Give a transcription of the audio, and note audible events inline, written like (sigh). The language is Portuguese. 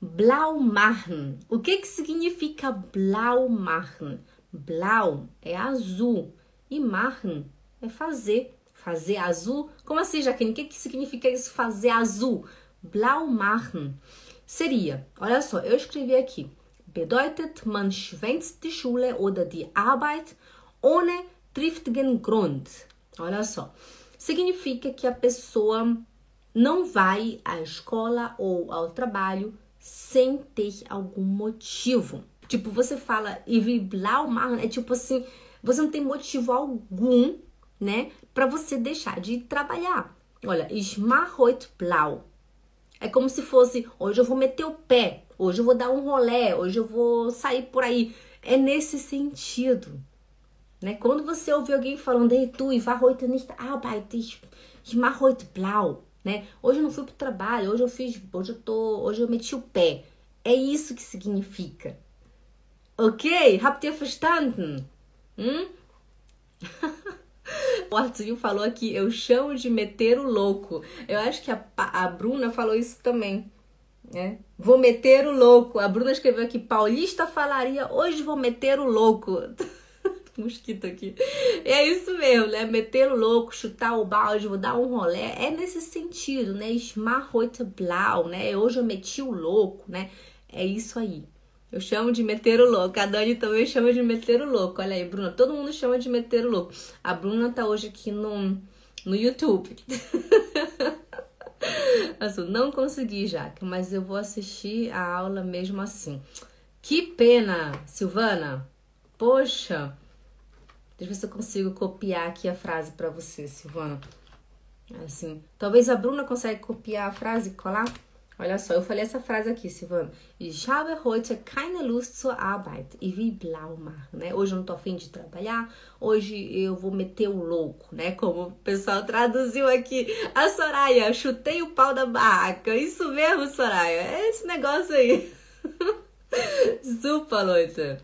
Blau machen. O que que significa blau machen? Blau é azul e machen é fazer. Fazer azul? Como assim, Jaqueline? O que que significa isso fazer azul? Blau machen. Seria, olha só, eu escrevi aqui. Bedeutet, man schwänzt die Schule oder die Arbeit ohne triftigen Grund. Olha só. Significa que a pessoa não vai à escola ou ao trabalho sem ter algum motivo. Tipo, você fala e blau machen, é tipo assim, você não tem motivo algum, né, para você deixar de trabalhar. Olha, heute blau. É como se fosse, hoje eu vou meter o pé, hoje eu vou dar um rolé, hoje eu vou sair por aí. É nesse sentido. Né? Quando você ouve alguém falando, Ei, tu, ich war heute nicht arbeiten, Né? Hoje eu não fui pro trabalho, hoje eu fiz, hoje eu tô, hoje eu meti o pé. É isso que significa. Ok? Habt ihr verstanden? Hum? (laughs) o Arthur falou aqui, eu chamo de meter o louco. Eu acho que a, a Bruna falou isso também. Né? Vou meter o louco. A Bruna escreveu aqui, paulista falaria, hoje vou meter o louco. (laughs) (laughs) mosquito aqui. É isso mesmo, né? Meter louco, chutar o balde, vou dar um rolé. É nesse sentido, né? Schmarroite blau, né? Hoje eu meti o louco, né? É isso aí. Eu chamo de meter o louco. A Dani também chama de meter o louco. Olha aí, Bruna. Todo mundo chama de meter o louco. A Bruna tá hoje aqui no, no YouTube. (laughs) Não consegui, Jaque, mas eu vou assistir a aula mesmo assim. Que pena, Silvana. Poxa, Deixa eu ver se eu consigo copiar aqui a frase para você, Silvana. Assim, talvez a Bruna consiga copiar a frase e colar. Olha só, eu falei essa frase aqui, Silvana. Ich habe heute keine Lust zur Arbeit. E vi blau né? Hoje eu não tô afim de trabalhar. Hoje eu vou meter o louco, né? Como o pessoal traduziu aqui. A Soraya, chutei o pau da barraca. Isso mesmo, Soraya. É esse negócio aí. (laughs) Super, Leute.